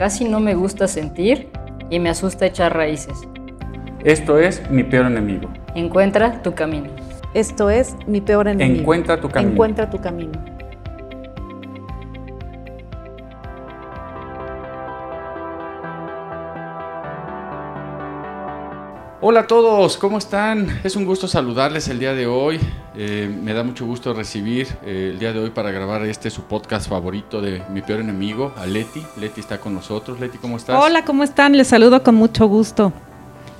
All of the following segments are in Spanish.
casi no me gusta sentir y me asusta echar raíces. Esto es mi peor enemigo. Encuentra tu camino. Esto es mi peor enemigo. Encuentra tu camino. Encuentra tu camino. Hola a todos, ¿cómo están? Es un gusto saludarles el día de hoy. Eh, me da mucho gusto recibir eh, el día de hoy para grabar este su podcast favorito de mi peor enemigo, a Leti. Leti está con nosotros. Leti, ¿cómo estás? Hola, ¿cómo están? Les saludo con mucho gusto.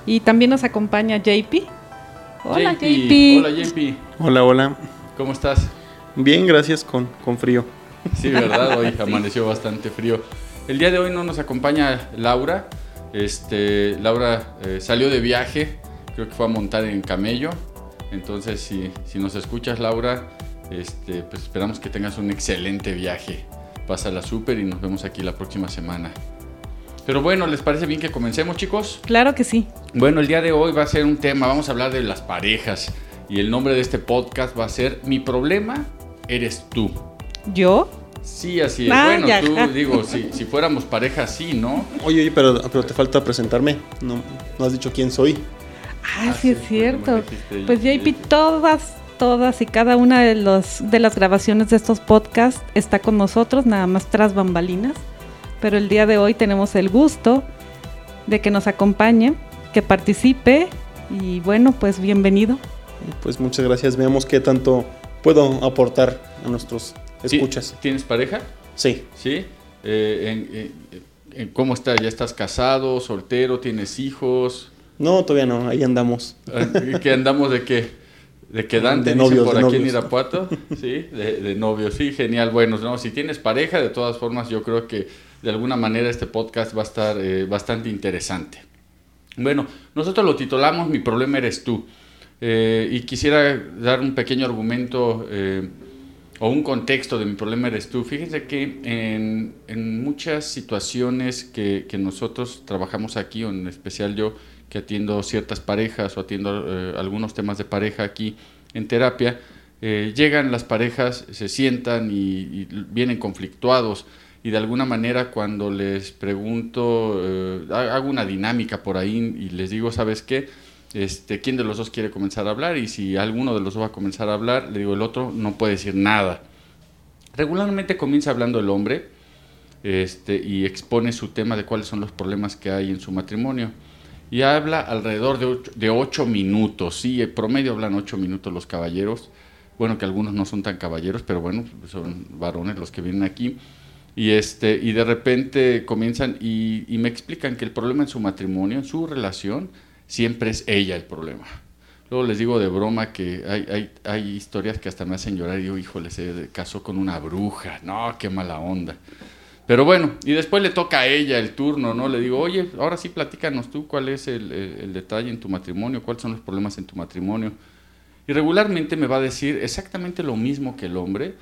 Y también nos acompaña JP. Hola JP. Hola JP. Hola, hola. ¿Cómo estás? Bien, gracias, con, con frío. Sí, ¿verdad? Hoy amaneció bastante frío. El día de hoy no nos acompaña Laura. Este, Laura eh, salió de viaje, creo que fue a montar en camello. Entonces, si, si nos escuchas, Laura, este, pues esperamos que tengas un excelente viaje. Pásala súper y nos vemos aquí la próxima semana. Pero bueno, ¿les parece bien que comencemos, chicos? Claro que sí. Bueno, el día de hoy va a ser un tema, vamos a hablar de las parejas. Y el nombre de este podcast va a ser Mi problema eres tú. ¿Yo? Sí, así es. bueno, tú digo, si, si fuéramos pareja, sí, ¿no? Oye, oye, pero, pero te falta presentarme. No, no has dicho quién soy. Ah, sí, es cierto. Pues JP, todas, todas y cada una de, los, de las grabaciones de estos podcasts está con nosotros, nada más tras bambalinas. Pero el día de hoy tenemos el gusto de que nos acompañe, que participe y bueno, pues bienvenido. Pues muchas gracias. Veamos qué tanto puedo aportar a nuestros escuchas. ¿Tienes pareja? Sí. ¿Sí? Eh, en, ¿Cómo estás? ¿Ya estás casado, soltero, tienes hijos? No, todavía no, ahí andamos. ¿Qué andamos de qué? ¿De quedante? De novios, por de aquí en novios. Irapuato. Sí, de, de novios. Sí, genial. Bueno, no, si tienes pareja, de todas formas, yo creo que de alguna manera este podcast va a estar eh, bastante interesante. Bueno, nosotros lo titulamos Mi problema eres tú. Eh, y quisiera dar un pequeño argumento eh, o un contexto de mi problema eres tú. Fíjense que en, en muchas situaciones que, que, nosotros trabajamos aquí, o en especial yo que atiendo ciertas parejas o atiendo eh, algunos temas de pareja aquí en terapia, eh, llegan las parejas, se sientan y, vienen conflictuados y de alguna manera cuando les pregunto, eh, hago una dinámica por ahí y les digo, ¿sabes qué? Este, quién de los dos quiere comenzar a hablar y si alguno de los dos va a comenzar a hablar, le digo, el otro no puede decir nada. Regularmente comienza hablando el hombre este, y expone su tema de cuáles son los problemas que hay en su matrimonio. Y habla alrededor de ocho, minutos, sí, en promedio hablan ocho minutos los caballeros. Bueno, que algunos no son tan caballeros, pero bueno, son varones los que vienen aquí. Y, este, de repente comienzan y me explican que el problema en su matrimonio, en su relación, siempre es ella el problema. Luego les digo de broma que hay, hay, hay historias que hasta me hacen llorar y digo, híjole, se casó con una bruja, no, qué mala onda. Pero bueno, y después le toca a ella el turno, ¿no? Le digo, oye, ahora sí platícanos tú cuál es el, el, el detalle en tu matrimonio, cuáles son los problemas en tu matrimonio. Y regularmente me va a decir exactamente lo mismo que el hombre,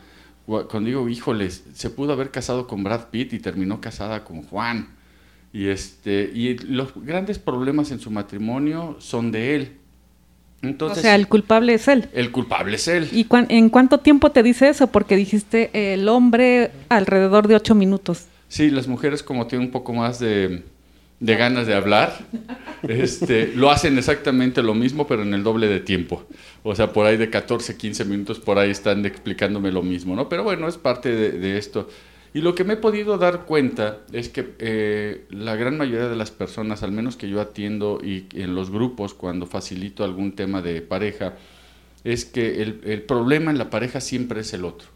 cuando digo, híjole, se pudo haber casado con Brad Pitt y terminó casada con Juan. Y, este, y los grandes problemas en su matrimonio son de él. Entonces, o sea, el culpable es él. El culpable es él. ¿Y cu en cuánto tiempo te dice eso? Porque dijiste eh, el hombre alrededor de ocho minutos. Sí, las mujeres como tienen un poco más de, de ganas de hablar, este, lo hacen exactamente lo mismo, pero en el doble de tiempo. O sea, por ahí de 14, 15 minutos, por ahí están explicándome lo mismo, ¿no? Pero bueno, es parte de, de esto. Y lo que me he podido dar cuenta es que eh, la gran mayoría de las personas, al menos que yo atiendo y en los grupos cuando facilito algún tema de pareja, es que el, el problema en la pareja siempre es el otro.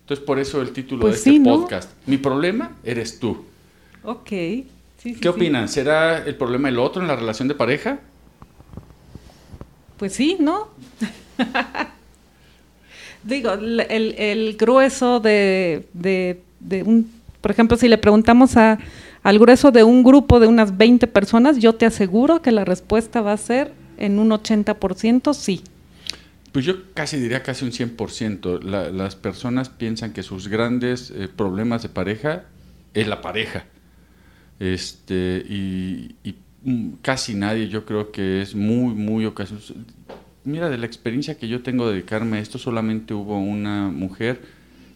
Entonces, por eso el título pues de este podcast, Mi problema eres tú. Ok. Sí, sí, ¿Qué opinan? ¿Será el problema el otro en la relación de pareja? Pues sí, ¿no? Digo, el, el, el grueso de, de, de, un, por ejemplo, si le preguntamos a, al grueso de un grupo de unas 20 personas, yo te aseguro que la respuesta va a ser en un 80% sí. Pues yo casi diría casi un 100%. las personas piensan que sus grandes eh, problemas de pareja es la pareja. Este, y, mm, casi nadie yo creo que es muy, muy ocasionario. Mira, de la experiencia que yo tengo de dedicarme a esto, solamente hubo una mujer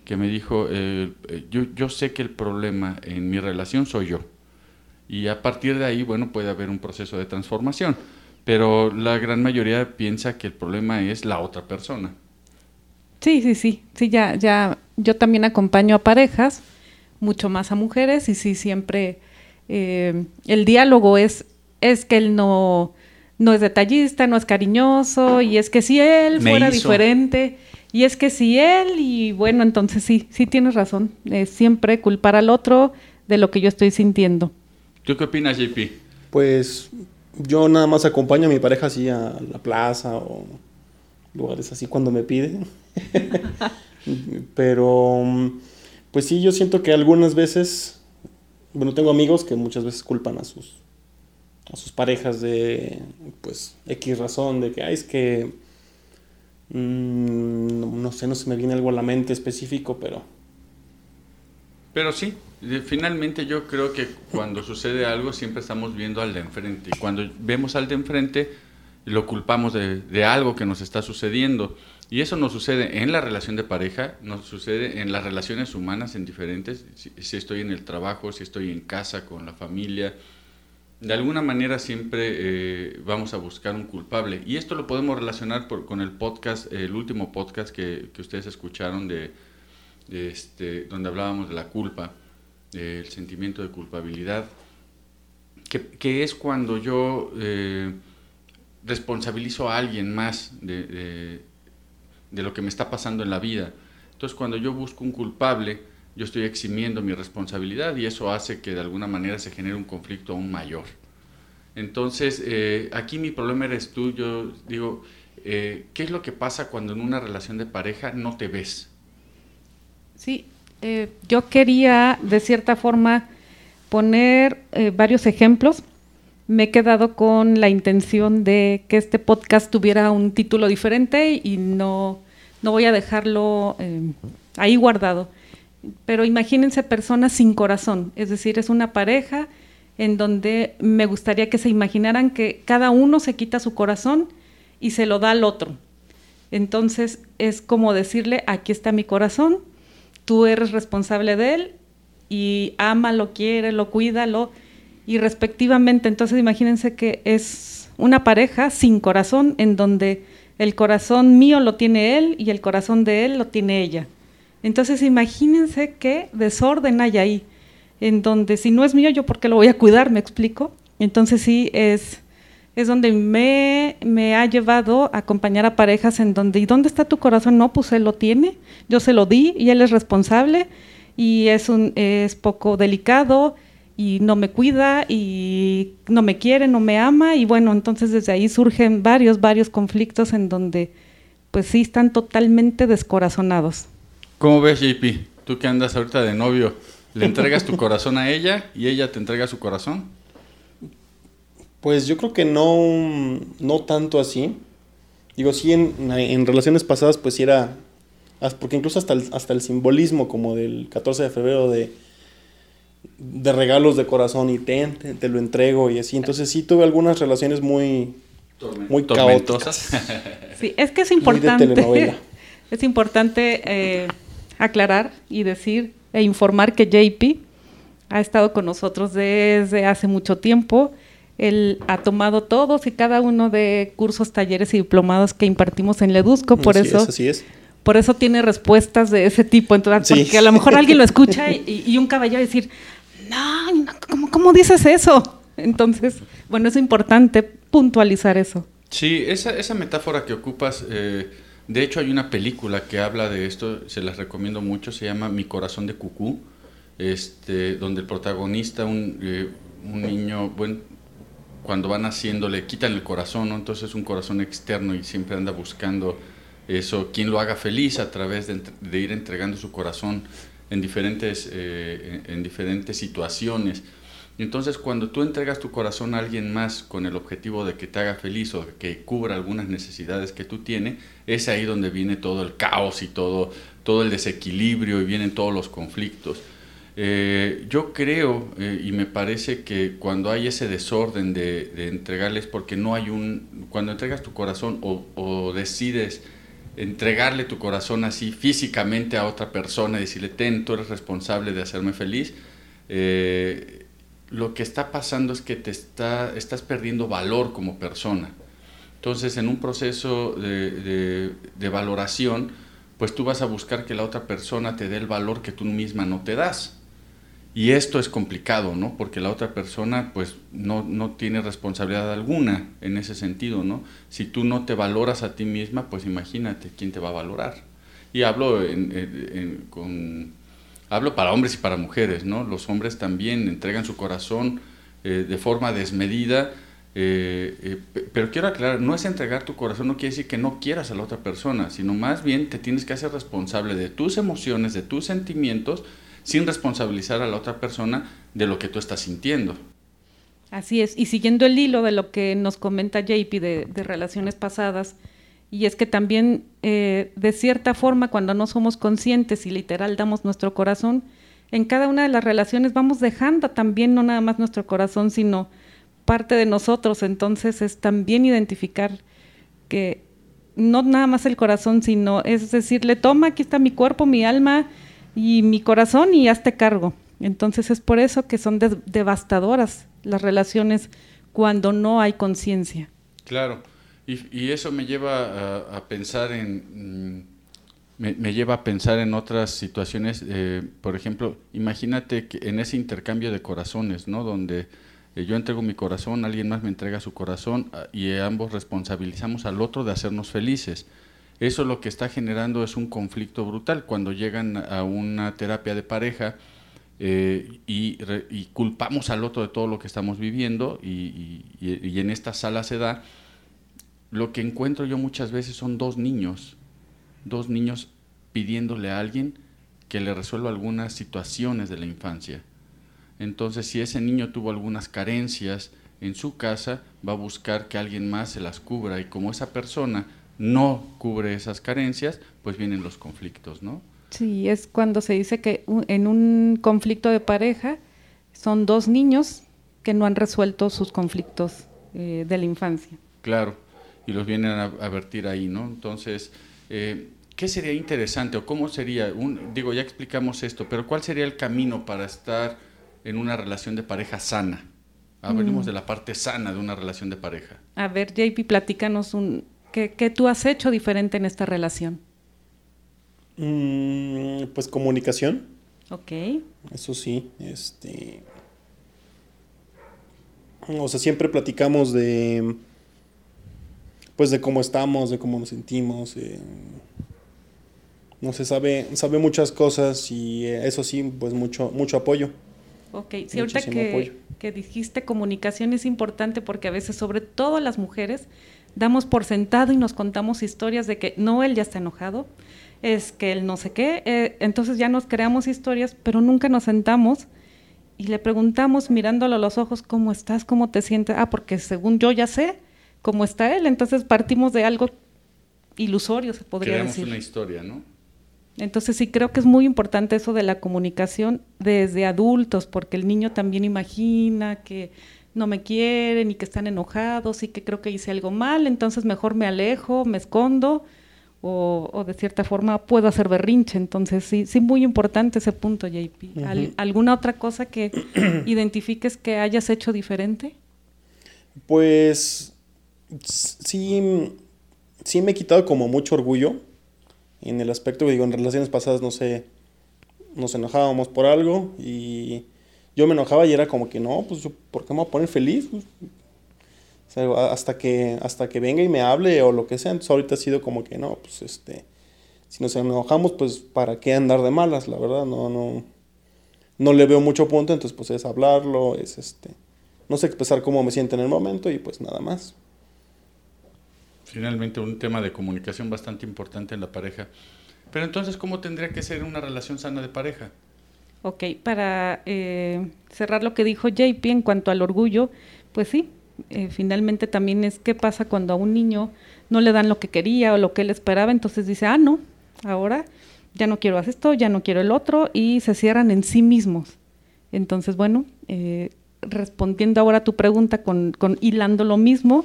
que me dijo, eh, eh, yo, yo sé que el problema en mi relación soy yo. Y a partir de ahí, bueno, puede haber un proceso de transformación pero la gran mayoría piensa que el problema es la otra persona. Sí, sí, sí, sí, ya, ya, yo también acompaño a parejas, mucho más a mujeres, y sí, siempre eh, el diálogo es, es que él no, no es detallista, no es cariñoso, y es que si él fuera diferente, y es que si él, y bueno, entonces sí, sí tienes razón, es siempre culpar al otro de lo que yo estoy sintiendo. ¿Tú qué opinas, JP? Pues yo nada más acompaño a mi pareja así a la plaza o lugares así cuando me pide. Pero, pues sí, yo siento que algunas veces, bueno, tengo amigos que muchas veces culpan a sus, a sus parejas de, pues, X razón, de que, ay, es que, mm, no sé, no se me viene algo a la mente específico, pero... Pero sí, Finalmente yo creo que cuando sucede algo siempre estamos viendo al de enfrente. Y cuando vemos al de enfrente lo culpamos de, algo que nos está sucediendo. Y eso nos sucede en la relación de pareja, nos sucede en las relaciones humanas en diferentes, si, estoy en el trabajo, si estoy en casa con la familia, de alguna manera siempre eh, vamos a buscar un culpable y esto lo podemos relacionar con el podcast, el último podcast que, ustedes escucharon de, este, donde hablábamos de la culpa el sentimiento de culpabilidad, que, es cuando yo eh, responsabilizo a alguien más de, lo que me está pasando en la vida. Entonces cuando yo busco un culpable, yo estoy eximiendo mi responsabilidad y eso hace que de alguna manera se genere un conflicto aún mayor. Entonces, eh, aquí mi problema eres tú, yo digo, eh, ¿qué es lo que pasa cuando en una relación de pareja no te ves? Sí, eh, yo quería, de cierta forma, poner eh, varios ejemplos. Me he quedado con la intención de que este podcast tuviera un título diferente y no, no voy a dejarlo ahí guardado. Pero imagínense personas sin corazón, es decir, es una pareja en donde me gustaría que se imaginaran que cada uno se quita su corazón y se lo da al otro. Entonces es como decirle, aquí está mi corazón, tú eres responsable de él y ámalo, quiérelo, cuídalo y respectivamente. Entonces imagínense que es una pareja sin corazón en donde el corazón mío lo tiene él y el corazón de él lo tiene ella. Entonces imagínense qué desorden hay ahí, en donde si no es mío, yo por qué lo voy a cuidar, me explico. Entonces sí es es donde me, me, ha llevado a acompañar a parejas en donde, ¿y dónde está tu corazón? No, pues él lo tiene, yo se lo di y él es responsable y es, un, es poco delicado y no me cuida y no me quiere, no me ama y bueno, entonces desde ahí surgen varios, varios conflictos en donde pues sí están totalmente descorazonados. ¿Cómo ves, JP? Tú que andas ahorita de novio, ¿le entregas tu corazón a ella y ella te entrega su corazón? Pues yo creo que no, no tanto así. Digo, sí, en, relaciones pasadas, pues sí era. Porque incluso hasta el, hasta el simbolismo, como del 14 de febrero, de, de regalos de corazón y te, te, lo entrego y así. Entonces sí tuve algunas relaciones muy, muy caóticas. Sí, es que es importante. Es importante eh, aclarar y decir e informar que JP ha estado con nosotros desde hace mucho tiempo él ha tomado todos y cada uno de cursos, talleres y diplomados que impartimos en Ledusco, por eso así es. por eso tiene respuestas de ese tipo. Entonces, porque a lo mejor alguien lo escucha y, un caballero decir, no, ¿cómo, ¿cómo, dices eso? Entonces, bueno, es importante puntualizar eso. Sí, esa, esa metáfora que ocupas, eh, de hecho hay una película que habla de esto, se las recomiendo mucho, se llama Mi corazón de cucú, este, donde el protagonista, un, eh, un niño, bueno, cuando van haciendo le quitan el corazón, entonces es un corazón externo y siempre anda buscando eso, quien lo haga feliz a través de, ir entregando su corazón en diferentes, eh, en diferentes situaciones. Entonces, cuando tú entregas tu corazón a alguien más con el objetivo de que te haga feliz o que cubra algunas necesidades que tú tienes, es ahí donde viene todo el caos y todo, todo el desequilibrio y vienen todos los conflictos. Eh, yo creo eh, y me parece que cuando hay ese desorden de, entregarles, porque no hay un, cuando entregas tu corazón o, decides entregarle tu corazón así físicamente a otra persona y decirle, ten, tú eres responsable de hacerme feliz, eh, lo que está pasando es que te está, estás perdiendo valor como persona. Entonces, en un proceso de, de, valoración, pues tú vas a buscar que la otra persona te dé el valor que tú misma no te das. Y esto es complicado, ¿no? Porque la otra persona, pues, no, no tiene responsabilidad alguna en ese sentido, ¿no? Si tú no te valoras a ti misma, pues imagínate quién te va a valorar. Y hablo con hablo para hombres y para mujeres, ¿no? Los hombres también entregan su corazón eh, de forma desmedida, eh, eh, pero quiero aclarar, no es entregar tu corazón, no quiere decir que no quieras a la otra persona, sino más bien te tienes que hacer responsable de tus emociones, de tus sentimientos, sin responsabilizar a la otra persona de lo que tú estás sintiendo. Así es, y siguiendo el hilo de lo que nos comenta JP de, de relaciones pasadas, y es que también, eh, de cierta forma, cuando no somos conscientes y literal damos nuestro corazón, en cada una de las relaciones vamos dejando también no nada más nuestro corazón, sino parte de nosotros. Entonces es también identificar que no nada más el corazón, sino es decirle, toma, aquí está mi cuerpo, mi alma y mi corazón y hazte cargo. Entonces es por eso que son devastadoras las relaciones cuando no hay conciencia. Claro. Y, eso me lleva a, pensar en... Mm, me, lleva a pensar en otras situaciones, eh, por ejemplo, imagínate que en ese intercambio de corazones, ¿no? Donde eh, yo entrego mi corazón, alguien más me entrega su corazón ah, y ambos responsabilizamos al otro de hacernos felices. Eso lo que está generando es un conflicto brutal. Cuando llegan a una terapia de pareja eh, y, culpamos al otro de todo lo que estamos viviendo y, y en esta sala se da lo que encuentro yo muchas veces son dos niños, dos niños pidiéndole a alguien que le resuelva algunas situaciones de la infancia. Entonces, si ese niño tuvo algunas carencias en su casa, va a buscar que alguien más se las cubra y como esa persona no cubre esas carencias, pues vienen los conflictos, ¿no? Sí, es cuando se dice que en un conflicto de pareja son dos niños que no han resuelto sus conflictos eh, de la infancia. Claro, y los vienen a, vertir ahí, ¿no? Entonces, eh, ¿qué sería interesante o cómo sería? Un, digo, ya explicamos esto, pero ¿cuál sería el camino para estar en una relación de pareja sana? Hablemos mm. de la parte sana de una relación de pareja. A ver, JP, platícanos un, ¿qué, tú has hecho diferente en esta relación? Mm, pues comunicación. Ok. Eso sí, este... O sea, siempre platicamos de pues de cómo estamos, de cómo nos sentimos. Eh, no se sabe, sabe muchas cosas y eh, eso sí, pues mucho, mucho apoyo. Ok, sí, ahorita que, que, dijiste comunicación es importante porque a veces, sobre todo las mujeres, damos por sentado y nos contamos historias de que no, él ya está enojado, es que él no sé qué, eh, entonces ya nos creamos historias, pero nunca nos sentamos y le preguntamos mirándolo a los ojos, ¿cómo estás? ¿Cómo te sientes? Ah, porque según yo ya sé, como está él. Entonces partimos de algo ilusorio, se podría Creamos decir. una historia, ¿no? Entonces sí creo que es muy importante eso de la comunicación desde adultos, porque el niño también imagina que no me quieren y que están enojados y que creo que hice algo mal, entonces mejor me alejo, me escondo o, de cierta forma puedo hacer berrinche. Entonces sí, sí muy importante ese punto, JP. ¿Alguna otra cosa que identifiques que hayas hecho diferente? Pues sí, sí me he quitado como mucho orgullo en el aspecto, digo, en relaciones pasadas, no sé, nos enojábamos por algo y yo me enojaba y era como que no, pues ¿por qué me voy a poner feliz? Pues, hasta que, hasta que venga y me hable o lo que sea. Entonces ahorita ha sido como que no, pues este, si nos enojamos, pues para qué andar de malas, la verdad, no, no, no le veo mucho punto, entonces pues es hablarlo, es este, no sé expresar cómo me siento en el momento y pues nada más. Finalmente un tema de comunicación bastante importante en la pareja. Pero entonces, ¿cómo tendría que ser una relación sana de pareja? Ok, para eh, cerrar lo que dijo JP en cuanto al orgullo, pues sí, eh, finalmente también es qué pasa cuando a un niño no le dan lo que quería o lo que él esperaba, entonces dice, ah, no, ahora ya no quiero hacer esto, ya no quiero el otro, y se cierran en sí mismos. Entonces, bueno, eh, respondiendo ahora a tu pregunta con, con hilando lo mismo,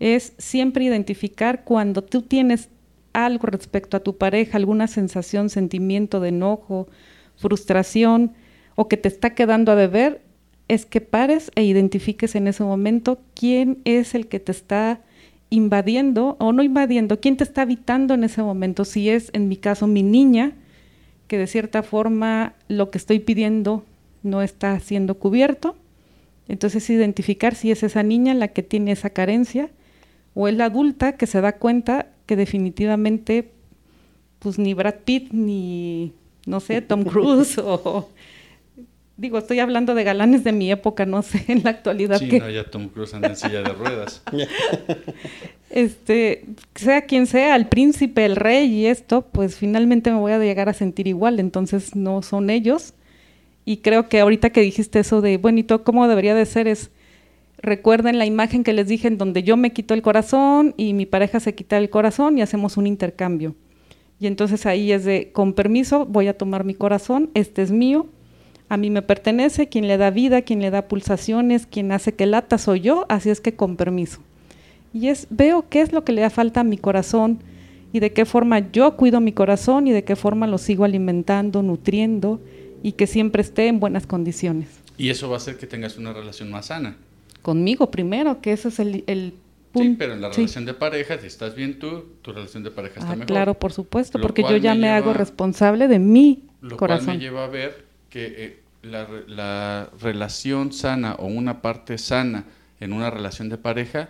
es siempre identificar cuando tú tienes algo respecto a tu pareja, alguna sensación, sentimiento de enojo, frustración o que te está quedando a deber, es que pares e identifiques en ese momento quién es el que te está invadiendo o no invadiendo, quién te está habitando en ese momento. Si es, en mi caso, mi niña, que de cierta forma lo que estoy pidiendo no está siendo cubierto. Entonces identificar si es esa niña la que tiene esa carencia o es la adulta que se da cuenta que definitivamente pues ni Brad Pitt ni no sé, Tom Cruise o digo, estoy hablando de galanes de mi época, no sé, en la actualidad sí, no, ya Tom Cruise anda en silla de ruedas. este, sea quien sea, el príncipe, el rey y esto, pues finalmente me voy a llegar a sentir igual, entonces no son ellos. Y creo que ahorita que dijiste eso de, bueno, ¿y todo cómo debería de ser? Es, recuerden la imagen que les dije en donde yo me quito el corazón y mi pareja se quita el corazón y hacemos un intercambio. Y entonces ahí es de, con permiso, voy a tomar mi corazón, este es mío, a mí me pertenece, quien le da vida, quien le da pulsaciones, quien hace que lata soy yo, así es que con permiso. Y es, veo qué es lo que le da falta a mi corazón y de qué forma yo cuido mi corazón y de qué forma lo sigo alimentando, nutriendo y que siempre esté en buenas condiciones. Y eso va a hacer que tengas una relación más sana. Conmigo primero, que ese es el, el Sí, pero en la relación de pareja, si estás bien tú, tu relación de pareja está ah, mejor. Claro, por supuesto, porque yo ya me, hago responsable de mi lo corazón. Cual me lleva a ver que eh, la, la, relación sana o una parte sana en una relación de pareja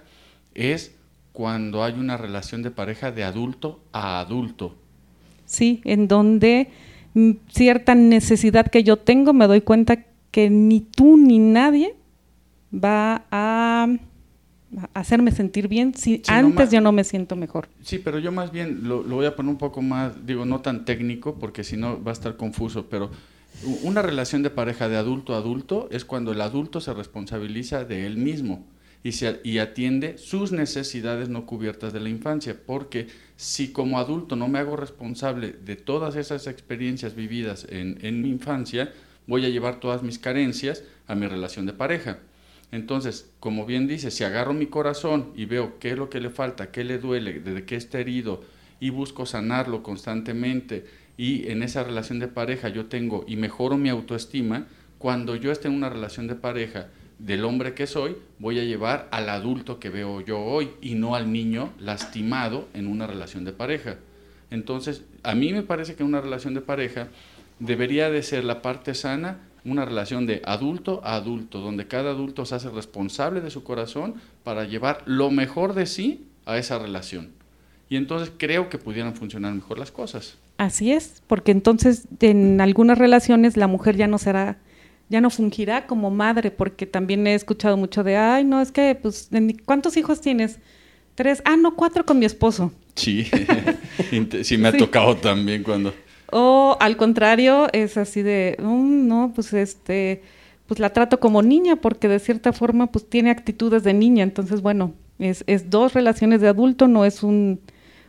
es cuando hay una relación de pareja de adulto a adulto. Sí, en donde mm, cierta necesidad que yo tengo me doy cuenta que ni tú ni nadie va a hacerme sentir bien si antes yo no me siento mejor. Sí, pero yo más bien lo, voy a poner un poco más, digo, no tan técnico, porque si no va a estar confuso, pero una relación de pareja de adulto a adulto es cuando el adulto se responsabiliza de él mismo y, se, y atiende sus necesidades no cubiertas de la infancia, porque si como adulto no me hago responsable de todas esas experiencias vividas en, en mi infancia, voy a llevar todas mis carencias a mi relación de pareja. Entonces, como bien dice, si agarro mi corazón y veo qué es lo que le falta, qué le duele, desde qué está herido y busco sanarlo constantemente y en esa relación de pareja yo tengo y mejoro mi autoestima, cuando yo esté en una relación de pareja del hombre que soy, voy a llevar al adulto que veo yo hoy y no al niño lastimado en una relación de pareja. Entonces, a mí me parece que una relación de pareja debería de ser la parte sana una relación de adulto a adulto, donde cada adulto se hace responsable de su corazón para llevar lo mejor de sí a esa relación. Y entonces creo que pudieran funcionar mejor las cosas. Así es, porque entonces en algunas relaciones la mujer ya no será, ya no fungirá como madre, porque también he escuchado mucho de, ay, no, es que, pues, ¿cuántos hijos tienes? Tres, ah, no, cuatro con mi esposo. Sí, sí me ha tocado también cuando o al contrario, es así de, mm, no, pues este, pues la trato como niña porque de cierta forma pues tiene actitudes de niña. Entonces, bueno, es, es dos relaciones de adulto, no es un,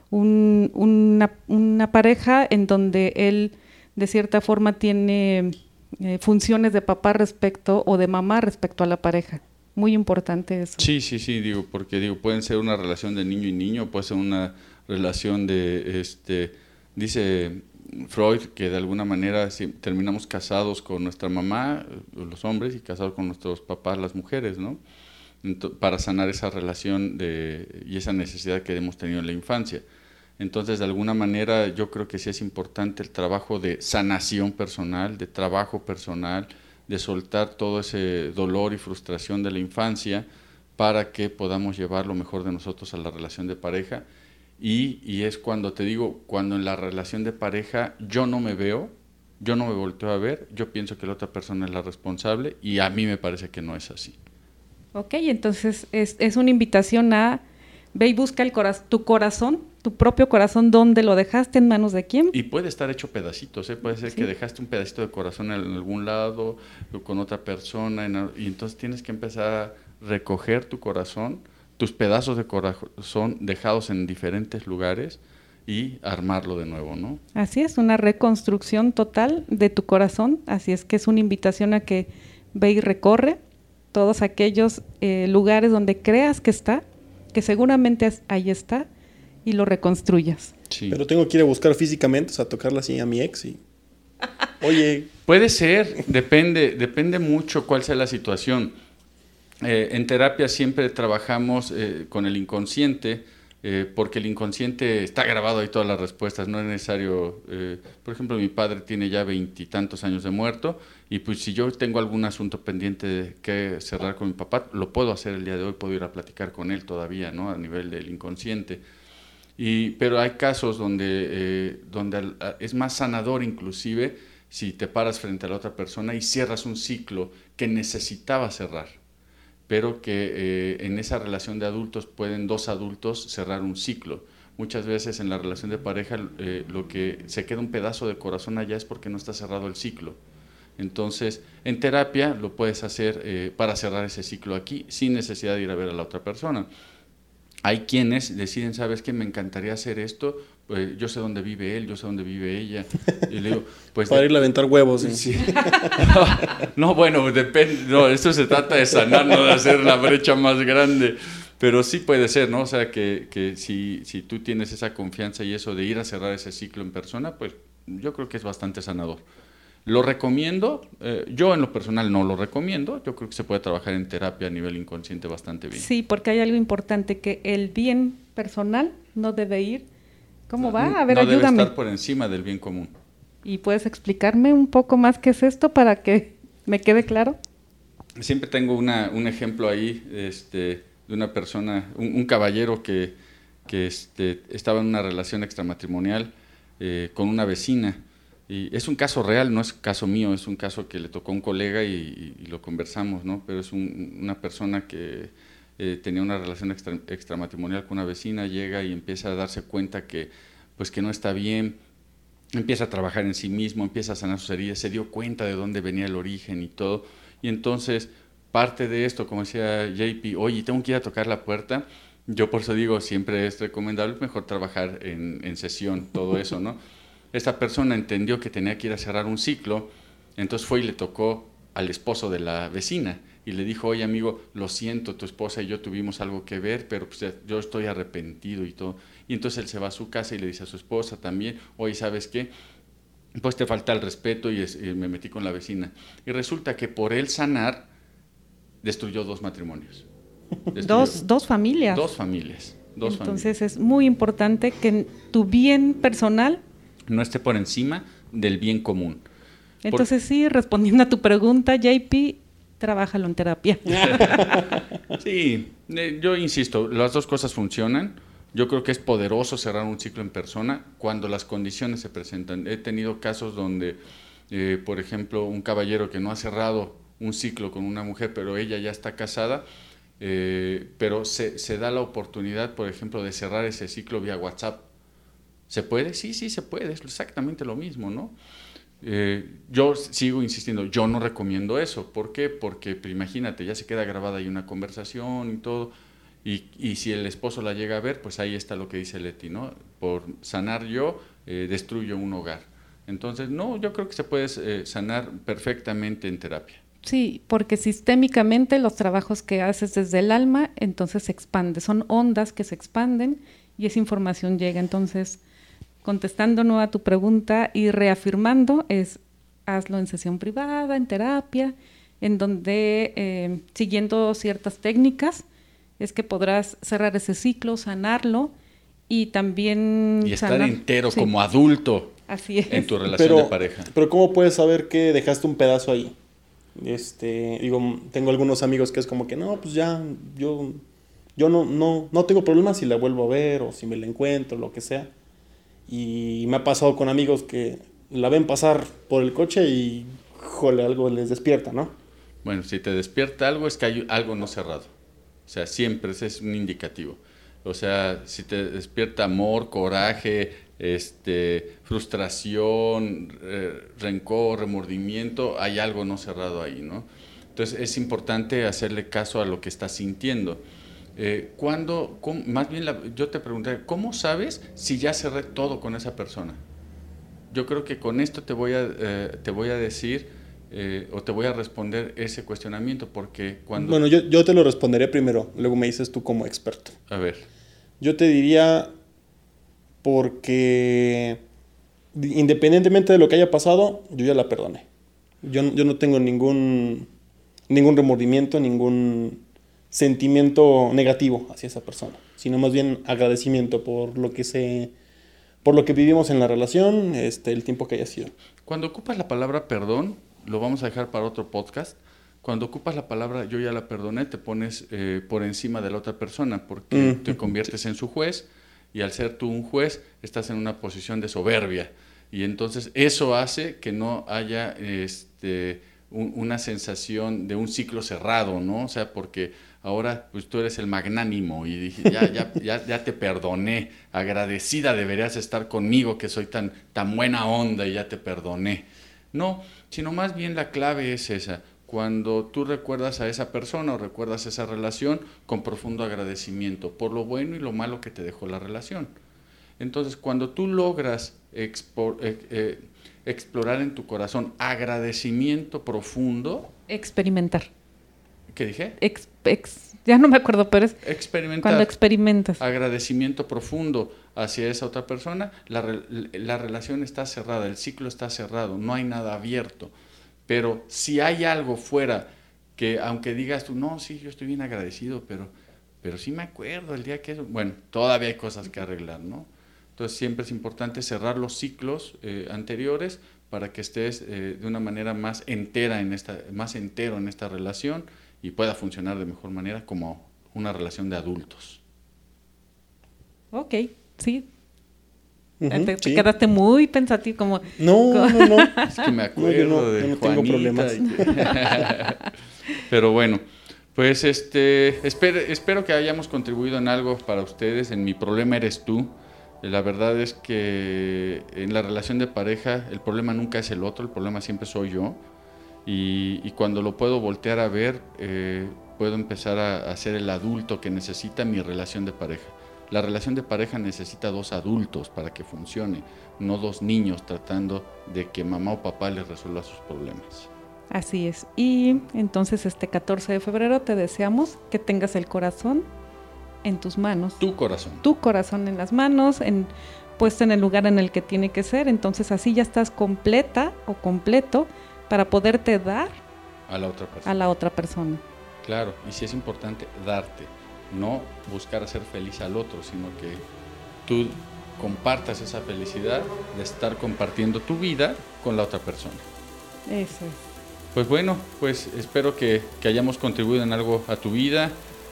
una, una, pareja en donde él de cierta forma tiene eh, funciones de papá respecto o de mamá respecto a la pareja. Muy importante eso. Sí, sí, sí, digo, porque digo, pueden ser una relación de niño y niño, puede ser una relación de, este, dice Freud que de alguna manera terminamos casados con nuestra mamá, los hombres, y casados con nuestros papás, las mujeres, ¿no? para sanar esa relación de, y esa necesidad que hemos tenido en la infancia. Entonces, de alguna manera, yo creo que sí es importante el trabajo de sanación personal, de trabajo personal, de soltar todo ese dolor y frustración de la infancia para que podamos llevar lo mejor de nosotros a la relación de pareja y, y, es cuando te digo, cuando en la relación de pareja yo no me veo, yo no me volteo a ver, yo pienso que la otra persona es la responsable y a mí me parece que no es así. Ok, entonces es, es una invitación a Ve y busca el tu corazón, tu propio corazón, ¿dónde lo dejaste? ¿En manos de quién? Y puede estar hecho pedacitos, ¿eh? puede ser que dejaste un pedacito de corazón en algún lado con otra persona, y entonces tienes que empezar a recoger tu corazón, tus pedazos de corazón dejados en diferentes lugares y armarlo de nuevo, ¿no? Así es, una reconstrucción total de tu corazón, así es que es una invitación a que ve y recorre todos aquellos eh, lugares donde creas que está, que seguramente ahí está, y lo reconstruyas. Pero tengo que ir a buscar físicamente, o sea, tocarla así a mi ex y... Oye... Puede ser, depende, depende mucho cuál sea la situación. Eh, en terapia siempre trabajamos eh, con el inconsciente, eh, porque el inconsciente está grabado ahí todas las respuestas, no es necesario, eh, por ejemplo, mi padre tiene ya veintitantos años de muerto y pues si yo tengo algún asunto pendiente que cerrar con mi papá, lo puedo hacer el día de hoy, puedo ir a platicar con él todavía, ¿no? A nivel del inconsciente. Y, pero hay casos donde, donde es más sanador inclusive si te paras frente a la otra persona y cierras un ciclo que necesitaba cerrar pero que eh, en esa relación de adultos pueden dos adultos cerrar un ciclo. Muchas veces en la relación de pareja eh, lo que se queda un pedazo de corazón allá es porque no está cerrado el ciclo. Entonces, en terapia lo puedes hacer eh, para cerrar ese ciclo aquí sin necesidad de ir a ver a la otra persona. Hay quienes deciden, ¿sabes qué? Me encantaría hacer esto, pues, yo sé dónde vive él, yo sé dónde vive ella. Y le digo, pues... Para ir a aventar huevos. Sí. no, bueno, depende, no, esto se trata de sanar, no de hacer la brecha más grande. Pero sí puede ser, ¿no? O sea, que, que si, si tú tienes esa confianza y eso de ir a cerrar ese ciclo en persona, pues yo creo que es bastante sanador. Lo recomiendo, eh, yo en lo personal no lo recomiendo, yo creo que se puede trabajar en terapia a nivel inconsciente bastante bien. Sí, porque hay algo importante, que el bien personal no debe ir ¿Cómo va? A ver, no ayúdame. Debe estar por encima del bien común. ¿Y puedes explicarme un poco más qué es esto para que me quede claro? Siempre tengo una, un ejemplo ahí este, de una persona, un, caballero que, que este, estaba en una relación extramatrimonial eh, con una vecina. Y es un caso real, no es caso mío, es un caso que le tocó a un colega y, lo conversamos, ¿no? Pero es una persona que eh, tenía una relación extramatrimonial con una vecina, llega y empieza a darse cuenta que, pues, que no está bien, empieza a trabajar en sí mismo, empieza a sanar sus heridas, se dio cuenta de dónde venía el origen y todo. Y entonces, parte de esto, como decía JP, oye, tengo que ir a tocar la puerta. Yo por eso digo, siempre es recomendable mejor trabajar en, en sesión, todo eso, ¿no? Esta persona entendió que tenía que ir a cerrar un ciclo, entonces fue y le tocó al esposo de la vecina y le dijo, oye amigo, lo siento, tu esposa y yo tuvimos algo que ver, pero pues, yo estoy arrepentido y todo. Y entonces él se va a su casa y le dice a su esposa también, oye, ¿sabes qué? Pues te falta el respeto y, me metí con la vecina. Y resulta que por él sanar, destruyó dos matrimonios. dos, dos familias. Dos familias. Dos entonces es muy importante que tu bien personal no esté por encima del bien común. Entonces sí, respondiendo a tu pregunta, JP, trabájalo en terapia. sí, eh, yo insisto, las dos cosas funcionan. Yo creo que es poderoso cerrar un ciclo en persona cuando las condiciones se presentan. He tenido casos donde, eh, por ejemplo, un caballero que no ha cerrado un ciclo con una mujer, pero ella ya está casada, eh, pero se, se, da la oportunidad, por ejemplo, de cerrar ese ciclo vía WhatsApp. ¿Se puede? Sí, sí, se puede. Es exactamente lo mismo, ¿no? Eh, yo sigo insistiendo, yo no recomiendo eso. ¿Por qué? Porque pues, imagínate, ya se queda grabada ahí una conversación y todo. Y, y, si el esposo la llega a ver, pues ahí está lo que dice Leti, ¿no? Por sanar yo, eh, destruyo un hogar. Entonces, no, yo creo que se puede eh, sanar perfectamente en terapia. Sí, porque sistémicamente los trabajos que haces desde el alma, entonces se expande. Son ondas que se expanden y esa información llega. Entonces, contestando a tu pregunta y reafirmando es hazlo en sesión privada, en terapia, en donde eh, siguiendo ciertas técnicas es que podrás cerrar ese ciclo, sanarlo y también... Y estar entero como adulto Así es. en tu relación de pareja. Pero ¿cómo puedes saber que dejaste un pedazo ahí? Este, digo, tengo algunos amigos que es como que no, pues ya, yo, yo no, no, no tengo problemas si la vuelvo a ver o si me la encuentro, lo que sea. Y me ha pasado con amigos que la ven pasar por el coche y, jole, algo les despierta, ¿no? Bueno, si te despierta algo es que hay algo no cerrado. O sea, siempre ese es un indicativo. O sea, si te despierta amor, coraje, este, frustración, rencor, remordimiento, hay algo no cerrado ahí, ¿no? Entonces es importante hacerle caso a lo que estás sintiendo. Eh, cuando, más bien yo te pregunté, ¿cómo sabes si ya cerré todo con esa persona? Yo creo que con esto te voy a, eh, te voy a decir eh, o te voy a responder ese cuestionamiento, porque cuando... Bueno, yo, yo te lo responderé primero, luego me dices tú como experto. A ver. Yo te diría porque independientemente de lo que haya pasado, yo ya la perdoné. Yo, yo no tengo ningún, ningún remordimiento, ningún sentimiento negativo hacia esa persona, sino más bien agradecimiento por lo que se por lo que vivimos en la relación, este el tiempo que haya sido. Cuando ocupas la palabra perdón, lo vamos a dejar para otro podcast. Cuando ocupas la palabra yo ya la perdoné, te pones eh, por encima de la otra persona porque te conviertes en su juez y al ser tú un juez estás en una posición de soberbia y entonces eso hace que no haya este, una sensación de un ciclo cerrado, ¿no? O sea, porque ahora pues tú eres el magnánimo y dije, ya, ya, ya, ya, te perdoné, agradecida deberías estar conmigo que soy tan, tan buena onda y ya te perdoné. No, sino más bien la clave es esa, cuando tú recuerdas a esa persona o recuerdas esa relación con profundo agradecimiento por lo bueno y lo malo que te dejó la relación. Entonces, cuando tú logras eh, eh, explorar en tu corazón agradecimiento profundo. Experimentar. ¿Qué dije? ya no me acuerdo, pero es experimentar. cuando experimentas. Agradecimiento profundo hacia esa otra persona, la, la relación está cerrada, el ciclo está cerrado, no hay nada abierto. Pero si hay algo fuera que, aunque digas tú, no, sí, yo estoy bien agradecido, pero, pero sí me acuerdo el día que eso, bueno, todavía hay cosas que arreglar, ¿no? Entonces siempre es importante cerrar los ciclos eh, anteriores para que estés eh, de una manera más entera en esta, más entero en esta relación y pueda funcionar de mejor manera como una relación de adultos. Ok, sí. te, quedaste muy pensativo como... No, no, no. es que me acuerdo de no tengo problemas. Pero bueno, pues este, espero, espero que hayamos contribuido en algo para ustedes. En mi problema eres tú. La verdad es que en la relación de pareja el problema nunca es el otro, el problema siempre soy yo. Y, cuando lo puedo voltear a ver, eh, puedo empezar a, ser el adulto que necesita mi relación de pareja. La relación de pareja necesita dos adultos para que funcione, no dos niños tratando de que mamá o papá les resuelva sus problemas. Así es. Y entonces este 14 de febrero te deseamos que tengas el corazón en tus manos. Tu corazón. Tu corazón en las manos, en, puesto en el lugar en el que tiene que ser. Entonces así ya estás completa o completo para poderte dar a la otra persona. A la otra persona. Claro, y si es importante darte, no buscar hacer feliz al otro, sino que tú compartas esa felicidad de estar compartiendo tu vida con la otra persona. Eso Pues bueno, pues espero que, que hayamos contribuido en algo a tu vida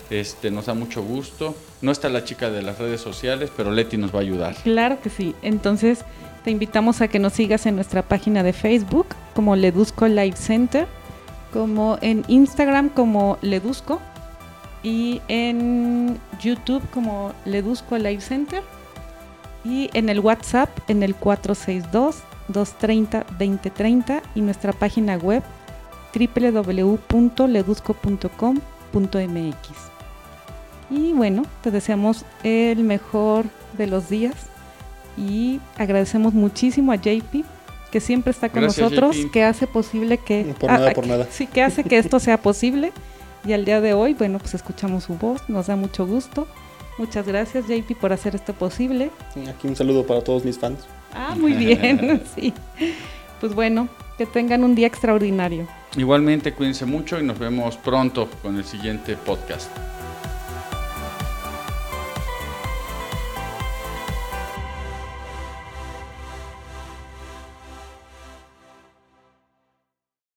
este, nos da mucho gusto. No está la chica de las redes sociales, pero Leti nos va a ayudar. Claro que sí. Entonces, te invitamos a que nos sigas en nuestra página de Facebook como Ledusco Live Center, como en Instagram como Ledusco y en YouTube como Ledusco Live Center y en el WhatsApp en el 462 230 2030 y nuestra página web www.ledusco.com.mx. Y bueno, te deseamos el mejor de los días y agradecemos muchísimo a JP que siempre está con nosotros, que hace posible que por nada, por nada. sí que hace que esto sea posible y al día de hoy, bueno, pues escuchamos su voz, nos da mucho gusto. Muchas gracias JP por hacer esto posible. Aquí un saludo para todos mis fans. Ah, muy bien, sí. Pues bueno, que tengan un día extraordinario. Igualmente, cuídense mucho y nos vemos pronto con el siguiente podcast.